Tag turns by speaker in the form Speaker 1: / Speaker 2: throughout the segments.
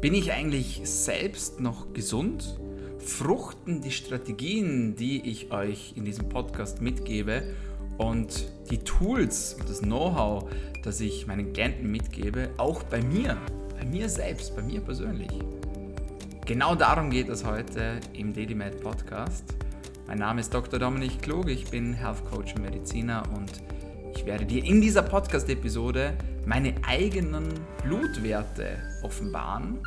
Speaker 1: Bin ich eigentlich selbst noch gesund? Fruchten die Strategien, die ich euch in diesem Podcast mitgebe und die Tools und das Know-how, das ich meinen Klienten mitgebe, auch bei mir, bei mir selbst, bei mir persönlich? Genau darum geht es heute im DailyMed Podcast. Mein Name ist Dr. Dominik Klug, ich bin Health Coach und Mediziner und ich werde dir in dieser Podcast-Episode meine eigenen Blutwerte offenbaren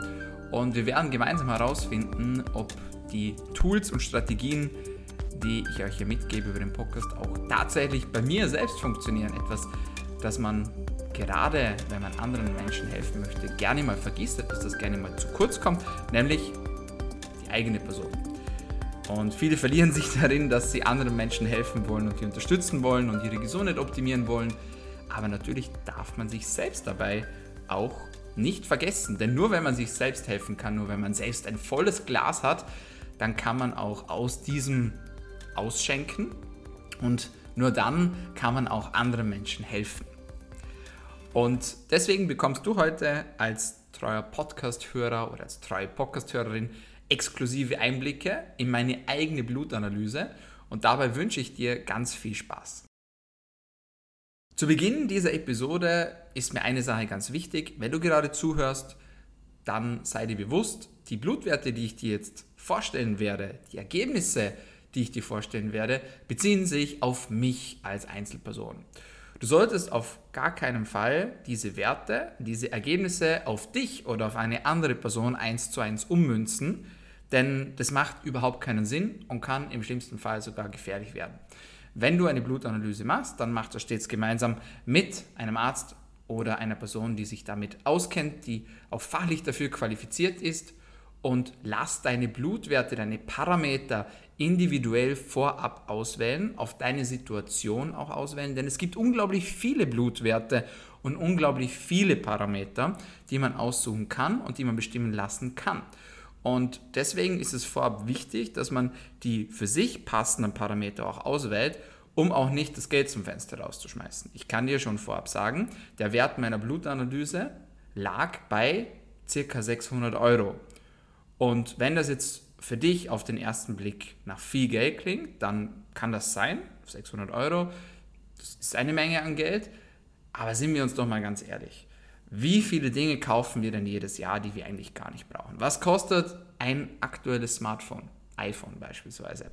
Speaker 1: und wir werden gemeinsam herausfinden, ob die Tools und Strategien, die ich euch hier mitgebe über den Podcast, auch tatsächlich bei mir selbst funktionieren. Etwas, das man gerade, wenn man anderen Menschen helfen möchte, gerne mal vergisst, dass das gerne mal zu kurz kommt, nämlich die eigene Person. Und viele verlieren sich darin, dass sie anderen Menschen helfen wollen und die unterstützen wollen und ihre Gesundheit optimieren wollen. Aber natürlich darf man sich selbst dabei auch nicht vergessen. Denn nur wenn man sich selbst helfen kann, nur wenn man selbst ein volles Glas hat, dann kann man auch aus diesem ausschenken und nur dann kann man auch anderen Menschen helfen. Und deswegen bekommst du heute als treuer Podcast-Hörer oder als treue Podcast-Hörerin exklusive Einblicke in meine eigene Blutanalyse und dabei wünsche ich dir ganz viel Spaß. Zu Beginn dieser Episode ist mir eine Sache ganz wichtig. Wenn du gerade zuhörst, dann sei dir bewusst, die Blutwerte, die ich dir jetzt vorstellen werde, die Ergebnisse, die ich dir vorstellen werde, beziehen sich auf mich als Einzelperson. Du solltest auf gar keinen Fall diese Werte, diese Ergebnisse auf dich oder auf eine andere Person eins zu eins ummünzen, denn das macht überhaupt keinen Sinn und kann im schlimmsten Fall sogar gefährlich werden. Wenn du eine Blutanalyse machst, dann mach das stets gemeinsam mit einem Arzt oder einer Person, die sich damit auskennt, die auch fachlich dafür qualifiziert ist und lass deine Blutwerte, deine Parameter individuell vorab auswählen, auf deine Situation auch auswählen, denn es gibt unglaublich viele Blutwerte und unglaublich viele Parameter, die man aussuchen kann und die man bestimmen lassen kann. Und deswegen ist es vorab wichtig, dass man die für sich passenden Parameter auch auswählt, um auch nicht das Geld zum Fenster rauszuschmeißen. Ich kann dir schon vorab sagen, der Wert meiner Blutanalyse lag bei ca. 600 Euro. Und wenn das jetzt für dich auf den ersten Blick nach viel Geld klingt, dann kann das sein, 600 Euro, das ist eine Menge an Geld, aber sind wir uns doch mal ganz ehrlich. Wie viele Dinge kaufen wir denn jedes Jahr, die wir eigentlich gar nicht brauchen? Was kostet ein aktuelles Smartphone? iPhone beispielsweise.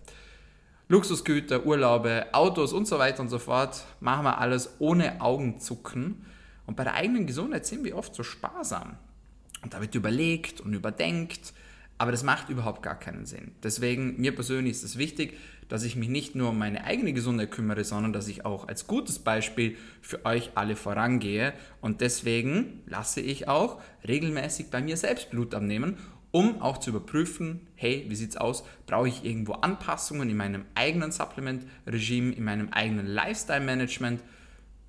Speaker 1: Luxusgüter, Urlaube, Autos und so weiter und so fort machen wir alles ohne Augenzucken. Und bei der eigenen Gesundheit sind wir oft so sparsam. Und da wird überlegt und überdenkt aber das macht überhaupt gar keinen Sinn. Deswegen, mir persönlich ist es wichtig, dass ich mich nicht nur um meine eigene Gesundheit kümmere, sondern dass ich auch als gutes Beispiel für euch alle vorangehe. Und deswegen lasse ich auch regelmäßig bei mir selbst Blut abnehmen, um auch zu überprüfen, hey, wie sieht's aus? Brauche ich irgendwo Anpassungen in meinem eigenen Supplement-Regime, in meinem eigenen Lifestyle-Management?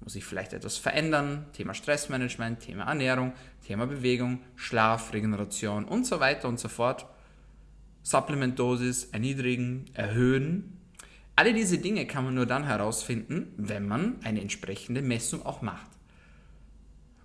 Speaker 1: Muss ich vielleicht etwas verändern? Thema Stressmanagement, Thema Ernährung, Thema Bewegung, Schlaf, Regeneration und so weiter und so fort. Supplementdosis erniedrigen, erhöhen. Alle diese Dinge kann man nur dann herausfinden, wenn man eine entsprechende Messung auch macht.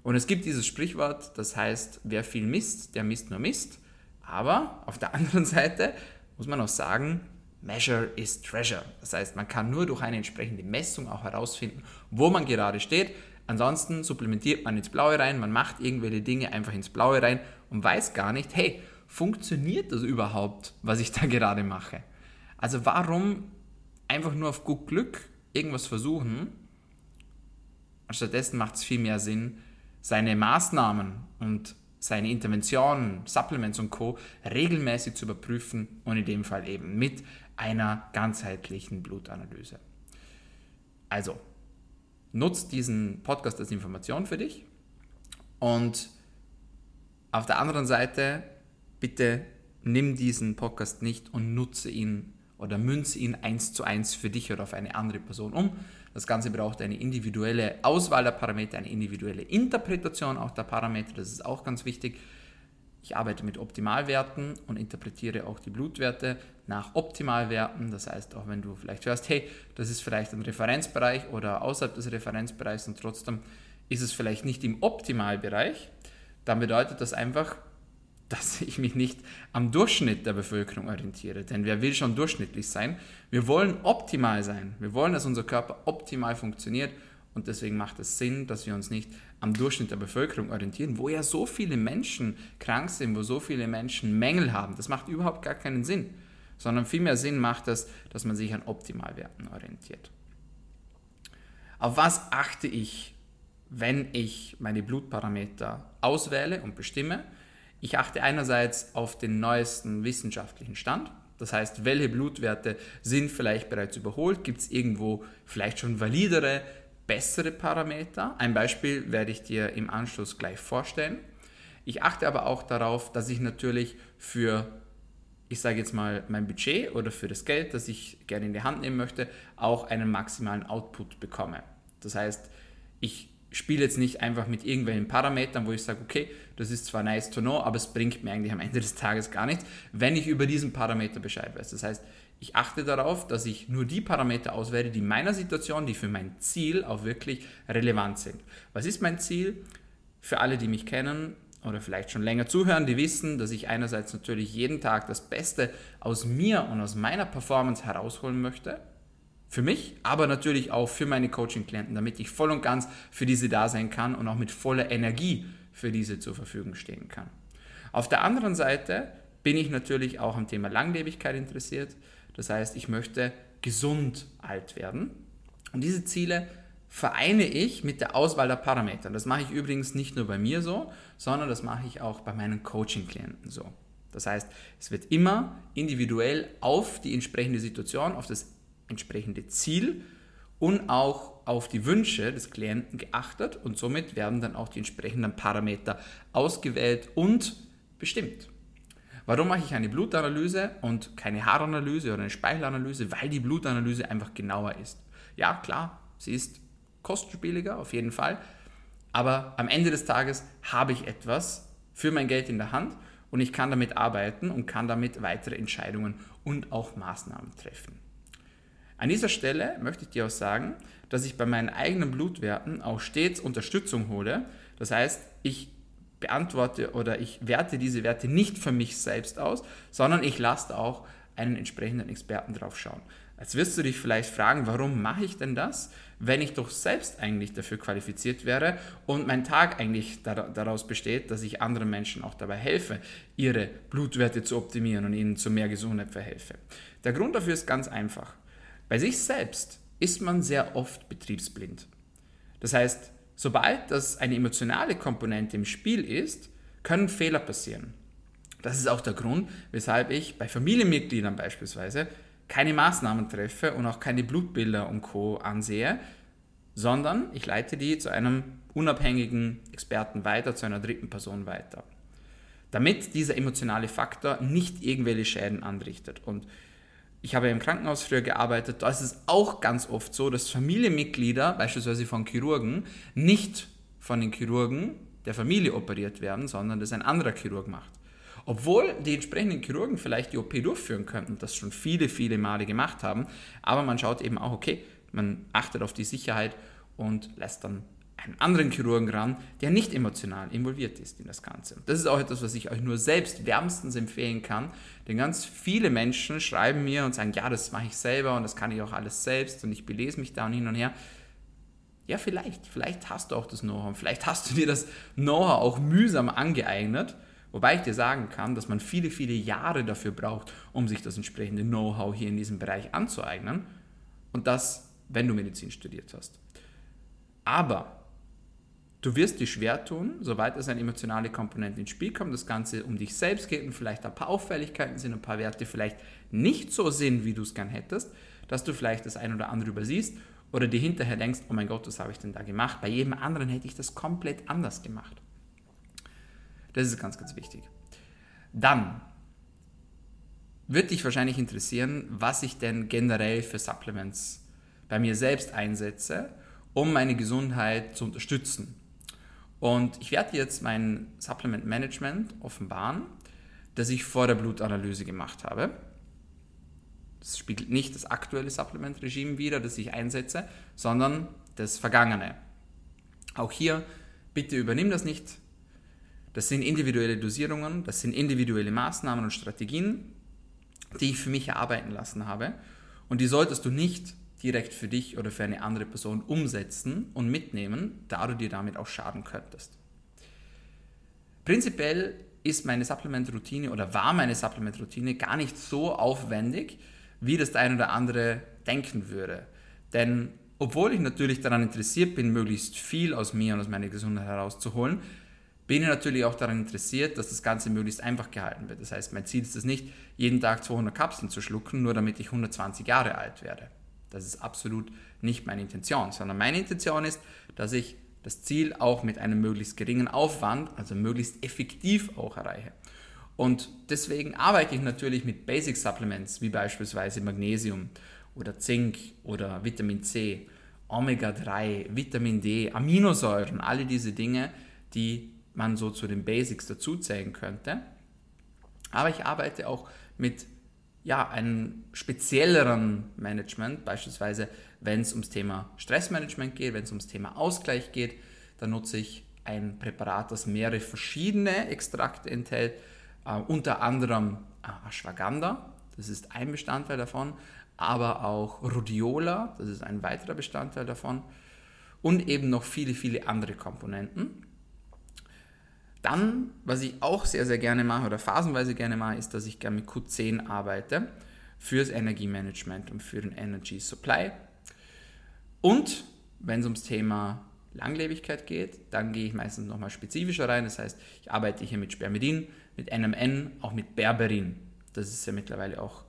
Speaker 1: Und es gibt dieses Sprichwort, das heißt, wer viel misst, der misst nur Mist. Aber auf der anderen Seite muss man auch sagen, Measure is Treasure. Das heißt, man kann nur durch eine entsprechende Messung auch herausfinden, wo man gerade steht. Ansonsten supplementiert man ins Blaue rein, man macht irgendwelche Dinge einfach ins Blaue rein und weiß gar nicht, hey, funktioniert das überhaupt, was ich da gerade mache? Also warum einfach nur auf gut Glück irgendwas versuchen? Stattdessen macht es viel mehr Sinn, seine Maßnahmen und seine Interventionen, Supplements und Co. regelmäßig zu überprüfen und in dem Fall eben mit einer ganzheitlichen Blutanalyse. Also, nutzt diesen Podcast als Information für dich und auf der anderen Seite bitte nimm diesen Podcast nicht und nutze ihn oder münze ihn eins zu eins für dich oder auf eine andere Person um. Das Ganze braucht eine individuelle Auswahl der Parameter, eine individuelle Interpretation auch der Parameter, das ist auch ganz wichtig. Ich arbeite mit Optimalwerten und interpretiere auch die Blutwerte nach Optimalwerten. Das heißt, auch wenn du vielleicht hörst, hey, das ist vielleicht ein Referenzbereich oder außerhalb des Referenzbereichs und trotzdem ist es vielleicht nicht im Optimalbereich, dann bedeutet das einfach, dass ich mich nicht am Durchschnitt der Bevölkerung orientiere. Denn wer will schon durchschnittlich sein? Wir wollen optimal sein. Wir wollen, dass unser Körper optimal funktioniert. Und deswegen macht es Sinn, dass wir uns nicht am Durchschnitt der Bevölkerung orientieren, wo ja so viele Menschen krank sind, wo so viele Menschen Mängel haben. Das macht überhaupt gar keinen Sinn. Sondern vielmehr Sinn macht es, dass man sich an Optimalwerten orientiert. Auf was achte ich, wenn ich meine Blutparameter auswähle und bestimme? Ich achte einerseits auf den neuesten wissenschaftlichen Stand. Das heißt, welche Blutwerte sind vielleicht bereits überholt? Gibt es irgendwo vielleicht schon validere, bessere Parameter? Ein Beispiel werde ich dir im Anschluss gleich vorstellen. Ich achte aber auch darauf, dass ich natürlich für, ich sage jetzt mal, mein Budget oder für das Geld, das ich gerne in die Hand nehmen möchte, auch einen maximalen Output bekomme. Das heißt, ich spiele jetzt nicht einfach mit irgendwelchen Parametern, wo ich sage, okay, das ist zwar nice to know, aber es bringt mir eigentlich am Ende des Tages gar nichts, wenn ich über diesen Parameter Bescheid weiß. Das heißt, ich achte darauf, dass ich nur die Parameter auswähle, die meiner Situation, die für mein Ziel auch wirklich relevant sind. Was ist mein Ziel? Für alle, die mich kennen oder vielleicht schon länger zuhören, die wissen, dass ich einerseits natürlich jeden Tag das Beste aus mir und aus meiner Performance herausholen möchte für mich, aber natürlich auch für meine Coaching-Klienten, damit ich voll und ganz für diese da sein kann und auch mit voller Energie für diese zur Verfügung stehen kann. Auf der anderen Seite bin ich natürlich auch am Thema Langlebigkeit interessiert. Das heißt, ich möchte gesund alt werden. Und diese Ziele vereine ich mit der Auswahl der Parameter. Das mache ich übrigens nicht nur bei mir so, sondern das mache ich auch bei meinen Coaching-Klienten so. Das heißt, es wird immer individuell auf die entsprechende Situation, auf das entsprechende Ziel und auch auf die Wünsche des Klienten geachtet und somit werden dann auch die entsprechenden Parameter ausgewählt und bestimmt. Warum mache ich eine Blutanalyse und keine Haaranalyse oder eine Speichelanalyse? Weil die Blutanalyse einfach genauer ist. Ja, klar, sie ist kostspieliger auf jeden Fall, aber am Ende des Tages habe ich etwas für mein Geld in der Hand und ich kann damit arbeiten und kann damit weitere Entscheidungen und auch Maßnahmen treffen. An dieser Stelle möchte ich dir auch sagen, dass ich bei meinen eigenen Blutwerten auch stets Unterstützung hole. Das heißt, ich beantworte oder ich werte diese Werte nicht für mich selbst aus, sondern ich lasse auch einen entsprechenden Experten drauf schauen. Jetzt wirst du dich vielleicht fragen, warum mache ich denn das, wenn ich doch selbst eigentlich dafür qualifiziert wäre und mein Tag eigentlich daraus besteht, dass ich anderen Menschen auch dabei helfe, ihre Blutwerte zu optimieren und ihnen zu mehr Gesundheit verhelfe. Der Grund dafür ist ganz einfach. Bei sich selbst ist man sehr oft betriebsblind. Das heißt, sobald das eine emotionale Komponente im Spiel ist, können Fehler passieren. Das ist auch der Grund, weshalb ich bei Familienmitgliedern beispielsweise keine Maßnahmen treffe und auch keine Blutbilder und Co ansehe, sondern ich leite die zu einem unabhängigen Experten weiter, zu einer dritten Person weiter. Damit dieser emotionale Faktor nicht irgendwelche Schäden anrichtet. Und ich habe im Krankenhaus früher gearbeitet, da ist es auch ganz oft so, dass Familienmitglieder, beispielsweise von Chirurgen, nicht von den Chirurgen der Familie operiert werden, sondern das ein anderer Chirurg macht. Obwohl die entsprechenden Chirurgen vielleicht die OP durchführen könnten, das schon viele, viele Male gemacht haben, aber man schaut eben auch, okay, man achtet auf die Sicherheit und lässt dann einen anderen Chirurgen ran, der nicht emotional involviert ist in das Ganze. Das ist auch etwas, was ich euch nur selbst wärmstens empfehlen kann, denn ganz viele Menschen schreiben mir und sagen, ja, das mache ich selber und das kann ich auch alles selbst und ich belese mich da und hin und her. Ja, vielleicht, vielleicht hast du auch das Know-how, vielleicht hast du dir das Know-how auch mühsam angeeignet, wobei ich dir sagen kann, dass man viele, viele Jahre dafür braucht, um sich das entsprechende Know-how hier in diesem Bereich anzueignen und das, wenn du Medizin studiert hast. Aber Du wirst dich schwer tun, sobald es eine emotionale Komponente ins Spiel kommt, das Ganze um dich selbst geht und vielleicht ein paar Auffälligkeiten sind, ein paar Werte vielleicht nicht so sind, wie du es gern hättest, dass du vielleicht das ein oder andere übersiehst oder dir hinterher denkst, oh mein Gott, was habe ich denn da gemacht? Bei jedem anderen hätte ich das komplett anders gemacht. Das ist ganz, ganz wichtig. Dann wird dich wahrscheinlich interessieren, was ich denn generell für Supplements bei mir selbst einsetze, um meine Gesundheit zu unterstützen. Und ich werde jetzt mein Supplement Management offenbaren, das ich vor der Blutanalyse gemacht habe. Das spiegelt nicht das aktuelle Supplement-Regime wider, das ich einsetze, sondern das vergangene. Auch hier, bitte übernimm das nicht. Das sind individuelle Dosierungen, das sind individuelle Maßnahmen und Strategien, die ich für mich erarbeiten lassen habe. Und die solltest du nicht direkt für dich oder für eine andere Person umsetzen und mitnehmen, da du dir damit auch schaden könntest. Prinzipiell ist meine Supplement-Routine oder war meine Supplement-Routine gar nicht so aufwendig, wie das der ein oder andere denken würde. Denn obwohl ich natürlich daran interessiert bin, möglichst viel aus mir und aus meiner Gesundheit herauszuholen, bin ich natürlich auch daran interessiert, dass das Ganze möglichst einfach gehalten wird. Das heißt, mein Ziel ist es nicht, jeden Tag 200 Kapseln zu schlucken, nur damit ich 120 Jahre alt werde. Das ist absolut nicht meine Intention, sondern meine Intention ist, dass ich das Ziel auch mit einem möglichst geringen Aufwand, also möglichst effektiv auch erreiche. Und deswegen arbeite ich natürlich mit Basic Supplements, wie beispielsweise Magnesium oder Zink oder Vitamin C, Omega-3, Vitamin D, Aminosäuren, alle diese Dinge, die man so zu den Basics dazuzählen könnte. Aber ich arbeite auch mit ja, einem spezielleren Management, beispielsweise wenn es ums Thema Stressmanagement geht, wenn es ums Thema Ausgleich geht, dann nutze ich ein Präparat, das mehrere verschiedene Extrakte enthält, äh, unter anderem äh, Ashwagandha, das ist ein Bestandteil davon, aber auch Rhodiola, das ist ein weiterer Bestandteil davon. Und eben noch viele, viele andere Komponenten. Dann, was ich auch sehr, sehr gerne mache oder phasenweise gerne mache, ist, dass ich gerne mit Q10 arbeite fürs Energiemanagement und für den Energy Supply. Und wenn es ums Thema Langlebigkeit geht, dann gehe ich meistens nochmal spezifischer rein. Das heißt, ich arbeite hier mit Spermidin, mit NMN, auch mit Berberin. Das ist ja mittlerweile auch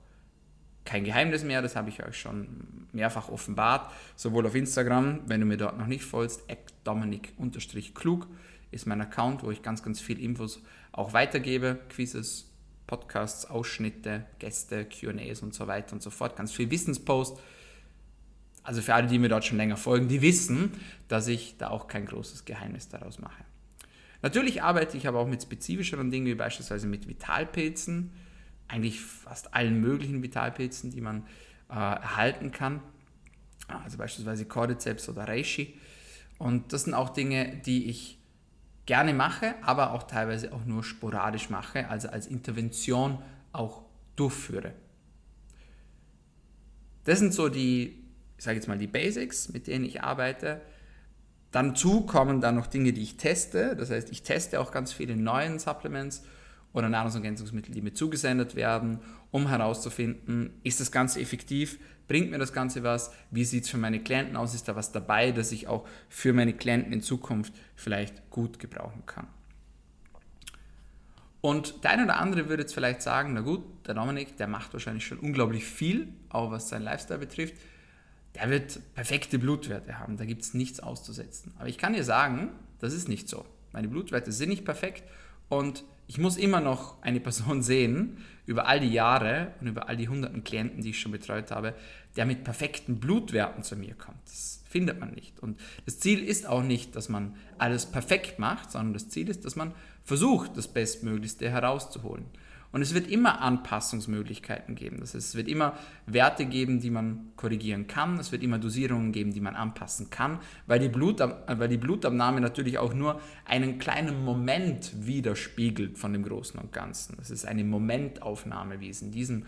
Speaker 1: kein Geheimnis mehr, das habe ich euch schon mehrfach offenbart, sowohl auf Instagram, wenn du mir dort noch nicht folgst, dominik-klug ist mein Account, wo ich ganz, ganz viel Infos auch weitergebe, Quizzes, Podcasts, Ausschnitte, Gäste, QAs und so weiter und so fort, ganz viel Wissenspost. Also für alle, die mir dort schon länger folgen, die wissen, dass ich da auch kein großes Geheimnis daraus mache. Natürlich arbeite ich aber auch mit spezifischeren Dingen, wie beispielsweise mit Vitalpilzen, eigentlich fast allen möglichen Vitalpilzen, die man äh, erhalten kann, also beispielsweise Cordyceps oder Reishi. Und das sind auch Dinge, die ich gerne mache, aber auch teilweise auch nur sporadisch mache, also als Intervention auch durchführe. Das sind so die, ich sage jetzt mal die Basics, mit denen ich arbeite. Dann kommen dann noch Dinge, die ich teste. Das heißt, ich teste auch ganz viele neue Supplements oder Nahrungsergänzungsmittel, die mir zugesendet werden, um herauszufinden, ist das Ganze effektiv, bringt mir das Ganze was, wie sieht es für meine Klienten aus, ist da was dabei, das ich auch für meine Klienten in Zukunft vielleicht gut gebrauchen kann. Und der eine oder andere würde jetzt vielleicht sagen, na gut, der Dominik, der macht wahrscheinlich schon unglaublich viel, auch was sein Lifestyle betrifft. Der wird perfekte Blutwerte haben, da gibt es nichts auszusetzen. Aber ich kann dir sagen, das ist nicht so. Meine Blutwerte sind nicht perfekt und ich muss immer noch eine Person sehen, über all die Jahre und über all die hunderten Klienten, die ich schon betreut habe, der mit perfekten Blutwerten zu mir kommt. Das findet man nicht. Und das Ziel ist auch nicht, dass man alles perfekt macht, sondern das Ziel ist, dass man versucht, das Bestmöglichste herauszuholen. Und es wird immer Anpassungsmöglichkeiten geben. Das heißt, es wird immer Werte geben, die man korrigieren kann. Es wird immer Dosierungen geben, die man anpassen kann, weil die, Blutab weil die Blutabnahme natürlich auch nur einen kleinen Moment widerspiegelt von dem Großen und Ganzen. Das ist eine Momentaufnahme, wie es in diesem,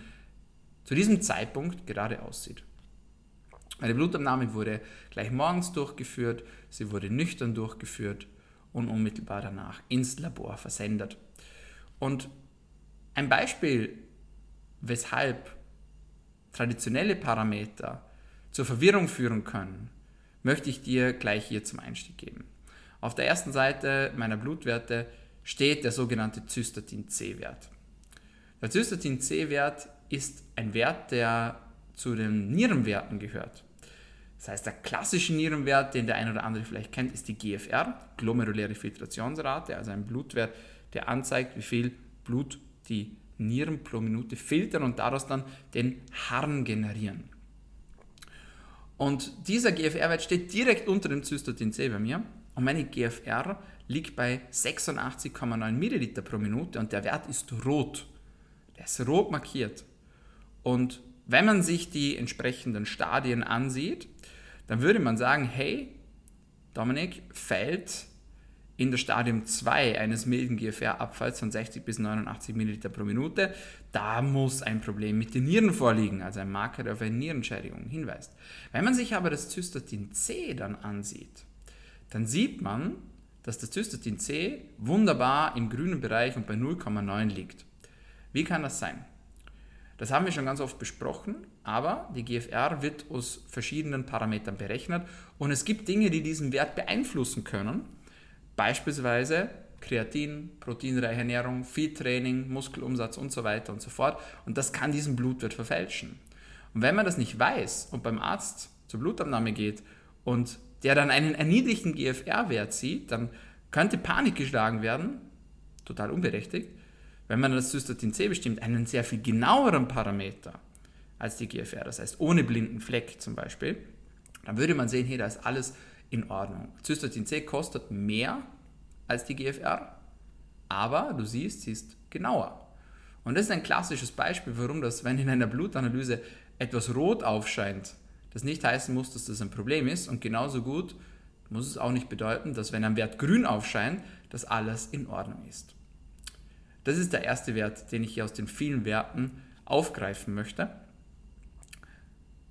Speaker 1: zu diesem Zeitpunkt gerade aussieht. Meine Blutabnahme wurde gleich morgens durchgeführt, sie wurde nüchtern durchgeführt und unmittelbar danach ins Labor versendet. Und ein Beispiel, weshalb traditionelle Parameter zur Verwirrung führen können, möchte ich dir gleich hier zum Einstieg geben. Auf der ersten Seite meiner Blutwerte steht der sogenannte Zystatin-C-Wert. Der Zystatin-C-Wert ist ein Wert, der zu den Nierenwerten gehört. Das heißt, der klassische Nierenwert, den der eine oder andere vielleicht kennt, ist die GFR, glomeruläre Filtrationsrate, also ein Blutwert, der anzeigt, wie viel Blut die Nieren pro Minute filtern und daraus dann den Harn generieren. Und dieser GFR-Wert steht direkt unter dem Cystatin C bei mir und meine GFR liegt bei 86,9 Milliliter pro Minute und der Wert ist rot. Der ist rot markiert. Und wenn man sich die entsprechenden Stadien ansieht, dann würde man sagen, hey, Dominik fällt in der Stadium 2 eines milden GFR-Abfalls von 60 bis 89 Milliliter pro Minute, da muss ein Problem mit den Nieren vorliegen, also ein Marker, der auf eine Nierenschädigung hinweist. Wenn man sich aber das Zystatin C dann ansieht, dann sieht man, dass das Zystatin C wunderbar im grünen Bereich und bei 0,9 liegt. Wie kann das sein? Das haben wir schon ganz oft besprochen, aber die GFR wird aus verschiedenen Parametern berechnet und es gibt Dinge, die diesen Wert beeinflussen können. Beispielsweise Kreatin, proteinreiche Ernährung, Feed-Training, Muskelumsatz und so weiter und so fort. Und das kann diesen Blutwert verfälschen. Und wenn man das nicht weiß und beim Arzt zur Blutabnahme geht und der dann einen erniedrigten GFR-Wert sieht, dann könnte Panik geschlagen werden, total unberechtigt, wenn man das Cystatin C bestimmt, einen sehr viel genaueren Parameter als die GFR, das heißt ohne blinden Fleck zum Beispiel, dann würde man sehen, hey, da ist alles in Ordnung. Cystatin C kostet mehr als die GFR, aber du siehst, sie ist genauer. Und das ist ein klassisches Beispiel, warum das, wenn in einer Blutanalyse etwas rot aufscheint, das nicht heißen muss, dass das ein Problem ist. Und genauso gut muss es auch nicht bedeuten, dass wenn ein Wert grün aufscheint, dass alles in Ordnung ist. Das ist der erste Wert, den ich hier aus den vielen Werten aufgreifen möchte.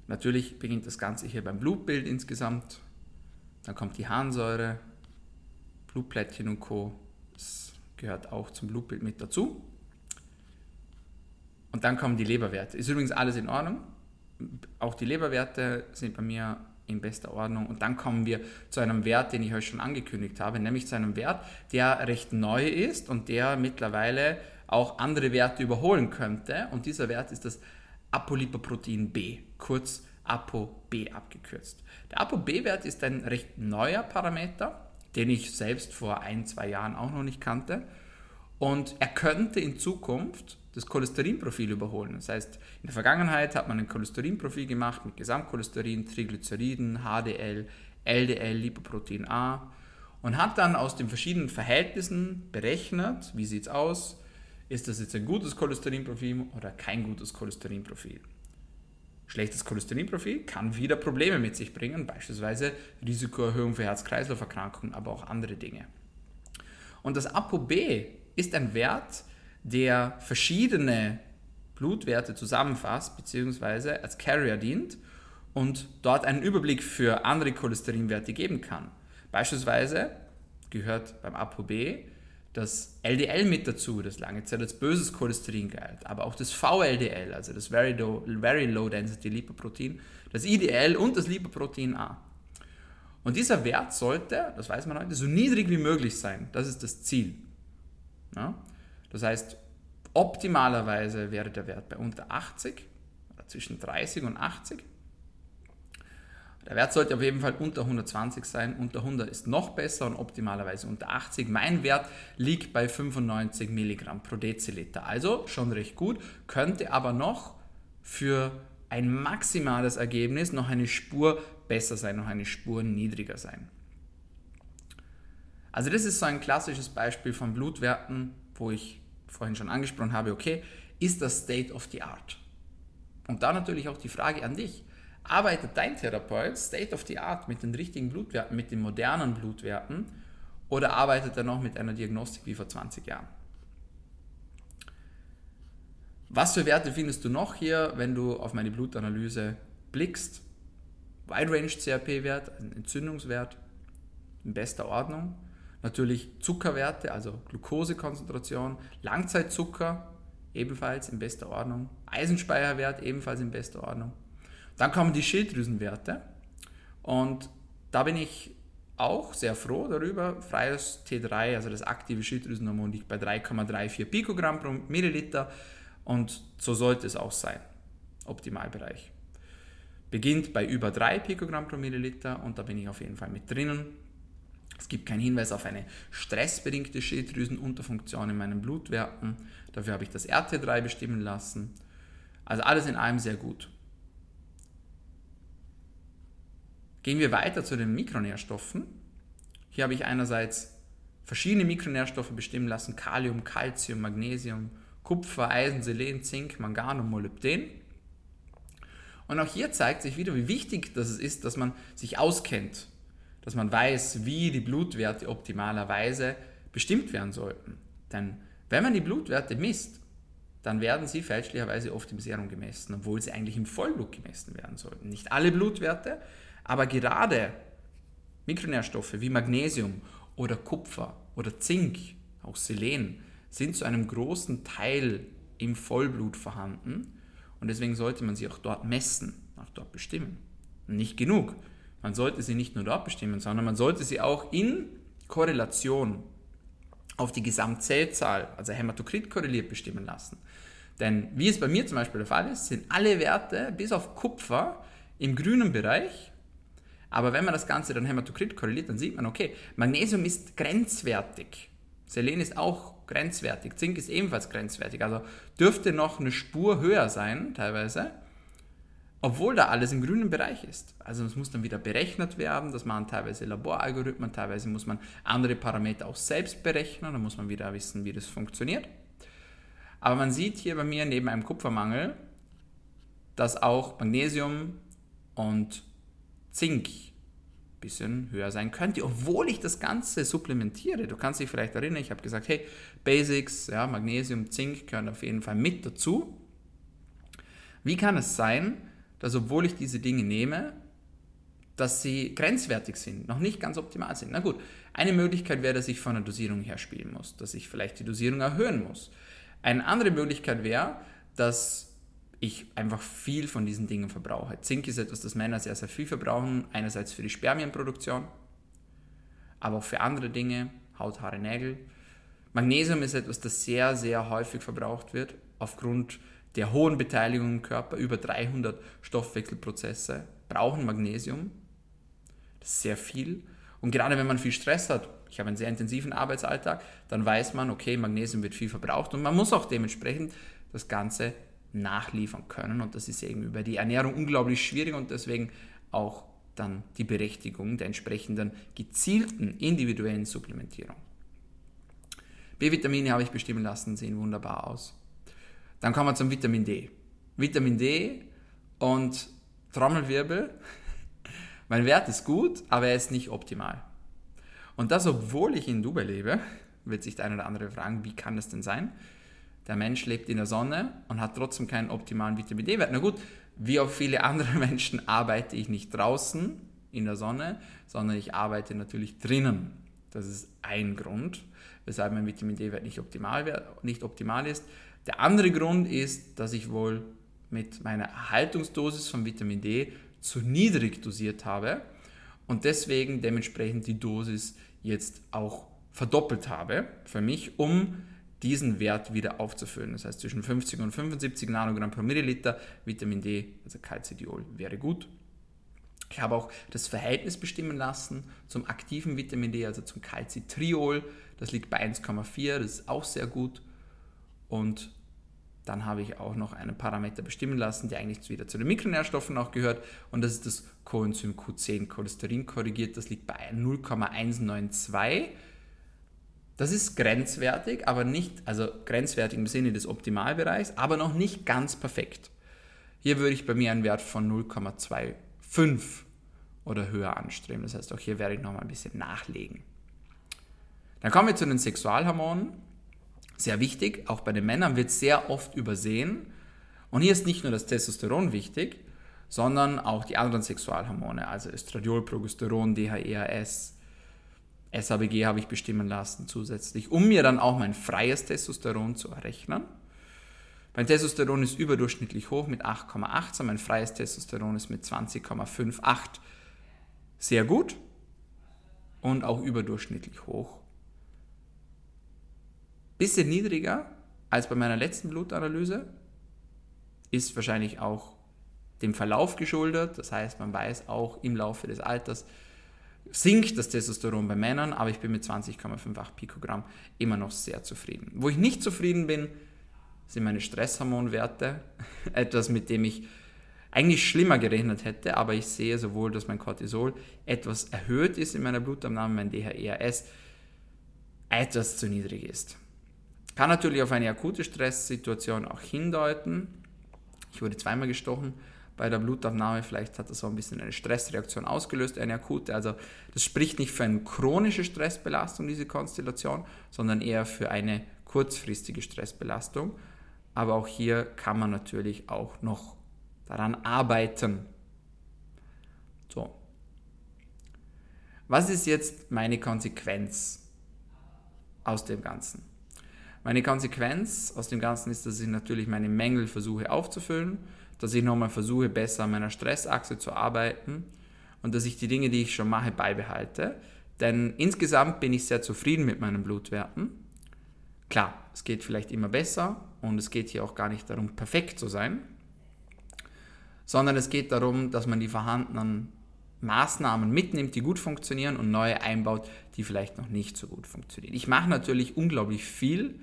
Speaker 1: Natürlich beginnt das Ganze hier beim Blutbild insgesamt. Dann kommt die Harnsäure, Blutplättchen und Co. Das gehört auch zum Blutbild mit dazu. Und dann kommen die Leberwerte. Ist übrigens alles in Ordnung. Auch die Leberwerte sind bei mir in bester Ordnung. Und dann kommen wir zu einem Wert, den ich euch schon angekündigt habe, nämlich zu einem Wert, der recht neu ist und der mittlerweile auch andere Werte überholen könnte. Und dieser Wert ist das Apolipoprotein B, kurz ApoB abgekürzt. Der ApoB-Wert ist ein recht neuer Parameter, den ich selbst vor ein, zwei Jahren auch noch nicht kannte. Und er könnte in Zukunft das Cholesterinprofil überholen. Das heißt, in der Vergangenheit hat man ein Cholesterinprofil gemacht mit Gesamtcholesterin, Triglyceriden, HDL, LDL, Lipoprotein A und hat dann aus den verschiedenen Verhältnissen berechnet, wie sieht es aus, ist das jetzt ein gutes Cholesterinprofil oder kein gutes Cholesterinprofil. Schlechtes Cholesterinprofil kann wieder Probleme mit sich bringen, beispielsweise Risikoerhöhung für Herz-Kreislauf-Erkrankungen, aber auch andere Dinge. Und das ApoB ist ein Wert, der verschiedene Blutwerte zusammenfasst bzw. als Carrier dient und dort einen Überblick für andere Cholesterinwerte geben kann. Beispielsweise gehört beim ApoB das LDL mit dazu, das lange Zeit als böses Cholesterin galt, aber auch das VLDL, also das Very Low, Very Low Density Lipoprotein, das IDL und das Lipoprotein A. Und dieser Wert sollte, das weiß man heute, so niedrig wie möglich sein. Das ist das Ziel. Ja? Das heißt, optimalerweise wäre der Wert bei unter 80 oder zwischen 30 und 80. Der Wert sollte auf jeden Fall unter 120 sein. Unter 100 ist noch besser und optimalerweise unter 80. Mein Wert liegt bei 95 Milligramm pro Deziliter. Also schon recht gut, könnte aber noch für ein maximales Ergebnis noch eine Spur besser sein, noch eine Spur niedriger sein. Also das ist so ein klassisches Beispiel von Blutwerten, wo ich vorhin schon angesprochen habe, okay, ist das State of the Art? Und da natürlich auch die Frage an dich. Arbeitet dein Therapeut State of the Art mit den richtigen Blutwerten, mit den modernen Blutwerten oder arbeitet er noch mit einer Diagnostik wie vor 20 Jahren? Was für Werte findest du noch hier, wenn du auf meine Blutanalyse blickst? Wide Range CRP-Wert, ein Entzündungswert in bester Ordnung. Natürlich Zuckerwerte, also Glukosekonzentration, Langzeitzucker ebenfalls in bester Ordnung, Eisenspeicherwert ebenfalls in bester Ordnung. Dann kommen die Schilddrüsenwerte und da bin ich auch sehr froh darüber. Freies T3, also das aktive Schilddrüsenhormon, liegt bei 3,34 Pikogramm pro Milliliter und so sollte es auch sein. Optimalbereich. Beginnt bei über 3 Pikogramm pro Milliliter und da bin ich auf jeden Fall mit drinnen. Es gibt keinen Hinweis auf eine stressbedingte Schilddrüsenunterfunktion in meinen Blutwerten. Dafür habe ich das RT3 bestimmen lassen. Also alles in allem sehr gut. Gehen wir weiter zu den Mikronährstoffen. Hier habe ich einerseits verschiedene Mikronährstoffe bestimmen lassen: Kalium, Calcium, Magnesium, Kupfer, Eisen, Selen, Zink, Mangan und Molybden. Und auch hier zeigt sich wieder, wie wichtig das ist, dass man sich auskennt dass man weiß, wie die Blutwerte optimalerweise bestimmt werden sollten. Denn wenn man die Blutwerte misst, dann werden sie fälschlicherweise oft im Serum gemessen, obwohl sie eigentlich im Vollblut gemessen werden sollten. Nicht alle Blutwerte, aber gerade Mikronährstoffe wie Magnesium oder Kupfer oder Zink, auch Selen, sind zu einem großen Teil im Vollblut vorhanden und deswegen sollte man sie auch dort messen, auch dort bestimmen. Nicht genug. Man sollte sie nicht nur dort bestimmen, sondern man sollte sie auch in Korrelation auf die Gesamtzellzahl, also Hämatokrit korreliert, bestimmen lassen. Denn wie es bei mir zum Beispiel der Fall ist, sind alle Werte bis auf Kupfer im grünen Bereich. Aber wenn man das Ganze dann Hämatokrit korreliert, dann sieht man, okay, Magnesium ist grenzwertig. Selen ist auch grenzwertig. Zink ist ebenfalls grenzwertig. Also dürfte noch eine Spur höher sein, teilweise obwohl da alles im grünen Bereich ist. Also es muss dann wieder berechnet werden, das machen teilweise Laboralgorithmen, teilweise muss man andere Parameter auch selbst berechnen, da muss man wieder wissen, wie das funktioniert. Aber man sieht hier bei mir neben einem Kupfermangel, dass auch Magnesium und Zink ein bisschen höher sein könnte, obwohl ich das Ganze supplementiere. Du kannst dich vielleicht erinnern, ich habe gesagt, hey, Basics, ja, Magnesium, Zink gehören auf jeden Fall mit dazu. Wie kann es sein, dass obwohl ich diese Dinge nehme, dass sie grenzwertig sind, noch nicht ganz optimal sind. Na gut, eine Möglichkeit wäre, dass ich von der Dosierung her spielen muss, dass ich vielleicht die Dosierung erhöhen muss. Eine andere Möglichkeit wäre, dass ich einfach viel von diesen Dingen verbrauche. Zink ist etwas, das Männer sehr, sehr viel verbrauchen, einerseits für die Spermienproduktion, aber auch für andere Dinge, Haut, Haare, Nägel. Magnesium ist etwas, das sehr, sehr häufig verbraucht wird, aufgrund der hohen Beteiligung im Körper, über 300 Stoffwechselprozesse, brauchen Magnesium. Das ist sehr viel. Und gerade wenn man viel Stress hat, ich habe einen sehr intensiven Arbeitsalltag, dann weiß man, okay, Magnesium wird viel verbraucht und man muss auch dementsprechend das Ganze nachliefern können. Und das ist eben über die Ernährung unglaublich schwierig und deswegen auch dann die Berechtigung der entsprechenden gezielten individuellen Supplementierung. B-Vitamine habe ich bestimmen lassen, sehen wunderbar aus. Dann kommen wir zum Vitamin D. Vitamin D und Trommelwirbel. Mein Wert ist gut, aber er ist nicht optimal. Und das, obwohl ich in Dubai lebe, wird sich der eine oder andere fragen, wie kann das denn sein? Der Mensch lebt in der Sonne und hat trotzdem keinen optimalen Vitamin D-Wert. Na gut, wie auch viele andere Menschen arbeite ich nicht draußen in der Sonne, sondern ich arbeite natürlich drinnen. Das ist ein Grund, weshalb mein Vitamin D-Wert nicht optimal, nicht optimal ist. Der andere Grund ist, dass ich wohl mit meiner Erhaltungsdosis von Vitamin D zu niedrig dosiert habe und deswegen dementsprechend die Dosis jetzt auch verdoppelt habe für mich, um diesen Wert wieder aufzufüllen. Das heißt, zwischen 50 und 75 Nanogramm pro Milliliter Vitamin D, also Calcidiol, wäre gut. Ich habe auch das Verhältnis bestimmen lassen zum aktiven Vitamin D, also zum Calcitriol. Das liegt bei 1,4, das ist auch sehr gut. Und dann habe ich auch noch einen Parameter bestimmen lassen, der eigentlich wieder zu den Mikronährstoffen auch gehört. Und das ist das Coenzym Q10, Cholesterin korrigiert. Das liegt bei 0,192. Das ist grenzwertig, aber nicht, also grenzwertig im Sinne des Optimalbereichs, aber noch nicht ganz perfekt. Hier würde ich bei mir einen Wert von 0,25 oder höher anstreben. Das heißt, auch hier werde ich noch mal ein bisschen nachlegen. Dann kommen wir zu den Sexualhormonen sehr wichtig, auch bei den Männern wird sehr oft übersehen. Und hier ist nicht nur das Testosteron wichtig, sondern auch die anderen Sexualhormone, also Östradiol, Progesteron, DHEAS, SABG habe ich bestimmen lassen zusätzlich, um mir dann auch mein freies Testosteron zu errechnen. Mein Testosteron ist überdurchschnittlich hoch mit 8,18, mein freies Testosteron ist mit 20,58 sehr gut und auch überdurchschnittlich hoch Bisschen niedriger als bei meiner letzten Blutanalyse, ist wahrscheinlich auch dem Verlauf geschuldet. Das heißt, man weiß auch im Laufe des Alters sinkt das Testosteron bei Männern, aber ich bin mit 20,58 Pikogramm immer noch sehr zufrieden. Wo ich nicht zufrieden bin, sind meine Stresshormonwerte. Etwas, mit dem ich eigentlich schlimmer gerechnet hätte, aber ich sehe sowohl, dass mein Cortisol etwas erhöht ist in meiner Blutabnahme, mein DHEAS etwas zu niedrig ist. Kann natürlich auf eine akute Stresssituation auch hindeuten. Ich wurde zweimal gestochen bei der Blutabnahme. Vielleicht hat das so ein bisschen eine Stressreaktion ausgelöst, eine akute. Also das spricht nicht für eine chronische Stressbelastung, diese Konstellation, sondern eher für eine kurzfristige Stressbelastung. Aber auch hier kann man natürlich auch noch daran arbeiten. So. Was ist jetzt meine Konsequenz aus dem Ganzen? Meine Konsequenz aus dem Ganzen ist, dass ich natürlich meine Mängel versuche aufzufüllen, dass ich nochmal versuche, besser an meiner Stressachse zu arbeiten und dass ich die Dinge, die ich schon mache, beibehalte. Denn insgesamt bin ich sehr zufrieden mit meinen Blutwerten. Klar, es geht vielleicht immer besser und es geht hier auch gar nicht darum, perfekt zu sein, sondern es geht darum, dass man die vorhandenen Maßnahmen mitnimmt, die gut funktionieren und neue einbaut, die vielleicht noch nicht so gut funktionieren. Ich mache natürlich unglaublich viel.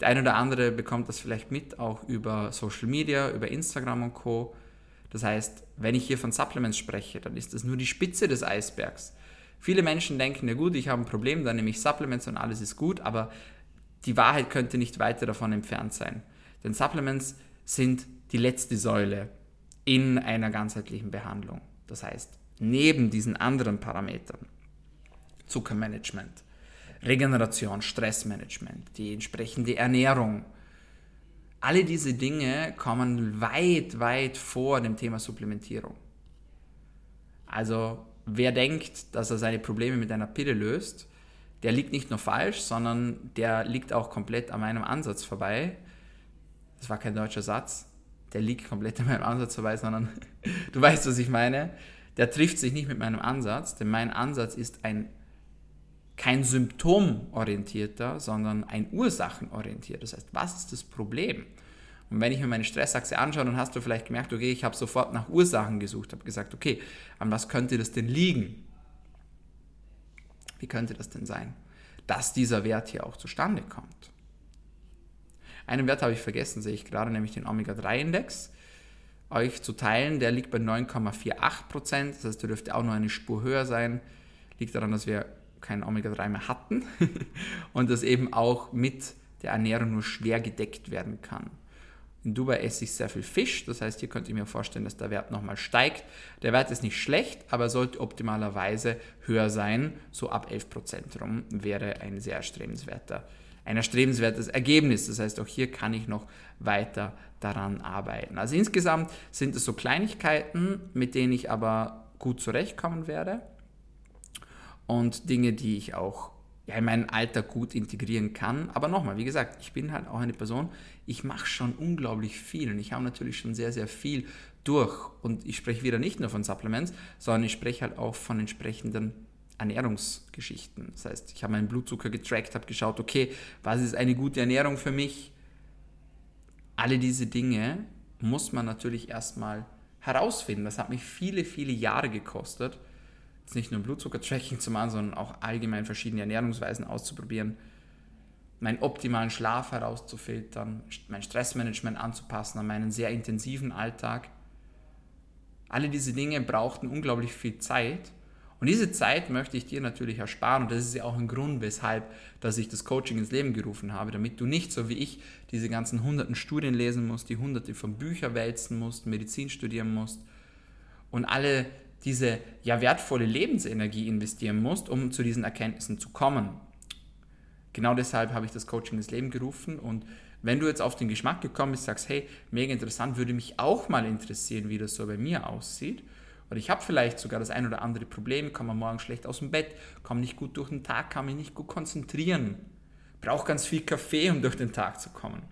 Speaker 1: Der eine oder andere bekommt das vielleicht mit, auch über Social Media, über Instagram und Co. Das heißt, wenn ich hier von Supplements spreche, dann ist das nur die Spitze des Eisbergs. Viele Menschen denken, ja gut, ich habe ein Problem, dann nehme ich Supplements und alles ist gut, aber die Wahrheit könnte nicht weiter davon entfernt sein. Denn Supplements sind die letzte Säule in einer ganzheitlichen Behandlung. Das heißt, neben diesen anderen Parametern, Zuckermanagement, Regeneration, Stressmanagement, die entsprechende Ernährung, alle diese Dinge kommen weit, weit vor dem Thema Supplementierung. Also wer denkt, dass er seine Probleme mit einer Pille löst, der liegt nicht nur falsch, sondern der liegt auch komplett an meinem Ansatz vorbei. Das war kein deutscher Satz. Der liegt komplett an meinem Ansatz vorbei, sondern du weißt, was ich meine der trifft sich nicht mit meinem Ansatz, denn mein Ansatz ist ein kein symptomorientierter, sondern ein ursachenorientierter. Das heißt, was ist das Problem? Und wenn ich mir meine Stressachse anschaue, dann hast du vielleicht gemerkt, okay, ich habe sofort nach Ursachen gesucht, habe gesagt, okay, an was könnte das denn liegen? Wie könnte das denn sein, dass dieser Wert hier auch zustande kommt? Einen Wert habe ich vergessen, sehe ich gerade, nämlich den Omega-3-Index euch zu teilen. Der liegt bei 9,48 Prozent. Das heißt, der dürfte auch noch eine Spur höher sein. Liegt daran, dass wir kein Omega-3 mehr hatten und das eben auch mit der Ernährung nur schwer gedeckt werden kann. In Dubai esse ich sehr viel Fisch, das heißt, hier könnt ihr mir vorstellen, dass der Wert nochmal steigt. Der Wert ist nicht schlecht, aber sollte optimalerweise höher sein. So ab 11% rum wäre ein sehr erstrebenswerter ein erstrebenswertes Ergebnis. Das heißt, auch hier kann ich noch weiter daran arbeiten. Also insgesamt sind es so Kleinigkeiten, mit denen ich aber gut zurechtkommen werde und Dinge, die ich auch ja, in meinen Alltag gut integrieren kann. Aber nochmal, wie gesagt, ich bin halt auch eine Person, ich mache schon unglaublich viel und ich habe natürlich schon sehr, sehr viel durch. Und ich spreche wieder nicht nur von Supplements, sondern ich spreche halt auch von entsprechenden Ernährungsgeschichten. Das heißt, ich habe meinen Blutzucker getrackt, habe geschaut, okay, was ist eine gute Ernährung für mich? Alle diese Dinge muss man natürlich erstmal herausfinden. Das hat mich viele, viele Jahre gekostet, nicht nur Blutzucker-Tracking zu machen, sondern auch allgemein verschiedene Ernährungsweisen auszuprobieren, meinen optimalen Schlaf herauszufiltern, mein Stressmanagement anzupassen an meinen sehr intensiven Alltag. Alle diese Dinge brauchten unglaublich viel Zeit. Und diese Zeit möchte ich dir natürlich ersparen. Und das ist ja auch ein Grund, weshalb, dass ich das Coaching ins Leben gerufen habe, damit du nicht so wie ich diese ganzen hunderten Studien lesen musst, die hunderte von Büchern wälzen musst, Medizin studieren musst und alle diese ja wertvolle Lebensenergie investieren musst, um zu diesen Erkenntnissen zu kommen. Genau deshalb habe ich das Coaching ins Leben gerufen und wenn du jetzt auf den Geschmack gekommen bist, sagst, hey, mega interessant, würde mich auch mal interessieren, wie das so bei mir aussieht oder ich habe vielleicht sogar das ein oder andere Problem, komme morgen schlecht aus dem Bett, komme nicht gut durch den Tag, kann mich nicht gut konzentrieren, brauche ganz viel Kaffee, um durch den Tag zu kommen.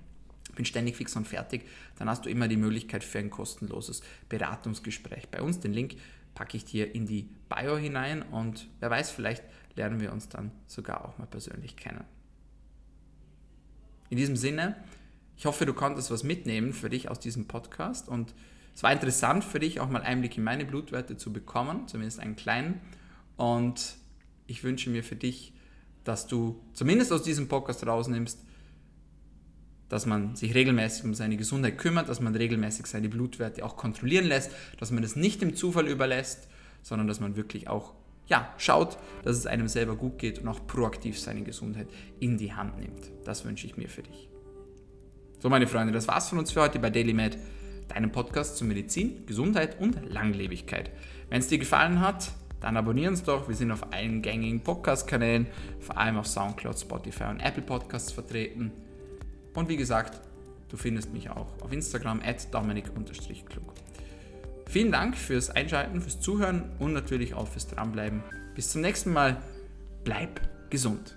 Speaker 1: Bin ständig fix und fertig, dann hast du immer die Möglichkeit für ein kostenloses Beratungsgespräch bei uns. Den Link packe ich dir in die Bio hinein und wer weiß, vielleicht lernen wir uns dann sogar auch mal persönlich kennen. In diesem Sinne, ich hoffe, du konntest was mitnehmen für dich aus diesem Podcast und es war interessant für dich, auch mal Einblick in meine Blutwerte zu bekommen, zumindest einen kleinen. Und ich wünsche mir für dich, dass du zumindest aus diesem Podcast rausnimmst, dass man sich regelmäßig um seine Gesundheit kümmert, dass man regelmäßig seine Blutwerte auch kontrollieren lässt, dass man das nicht dem Zufall überlässt, sondern dass man wirklich auch ja, schaut, dass es einem selber gut geht und auch proaktiv seine Gesundheit in die Hand nimmt. Das wünsche ich mir für dich. So, meine Freunde, das war's von uns für heute bei DailyMed. deinem Podcast zu Medizin, Gesundheit und Langlebigkeit. Wenn es dir gefallen hat, dann abonnieren uns doch. Wir sind auf allen gängigen Podcast-Kanälen, vor allem auf Soundcloud, Spotify und Apple Podcasts vertreten. Und wie gesagt, du findest mich auch auf Instagram at dominik-klug. Vielen Dank fürs Einschalten, fürs Zuhören und natürlich auch fürs Dranbleiben. Bis zum nächsten Mal. Bleib gesund.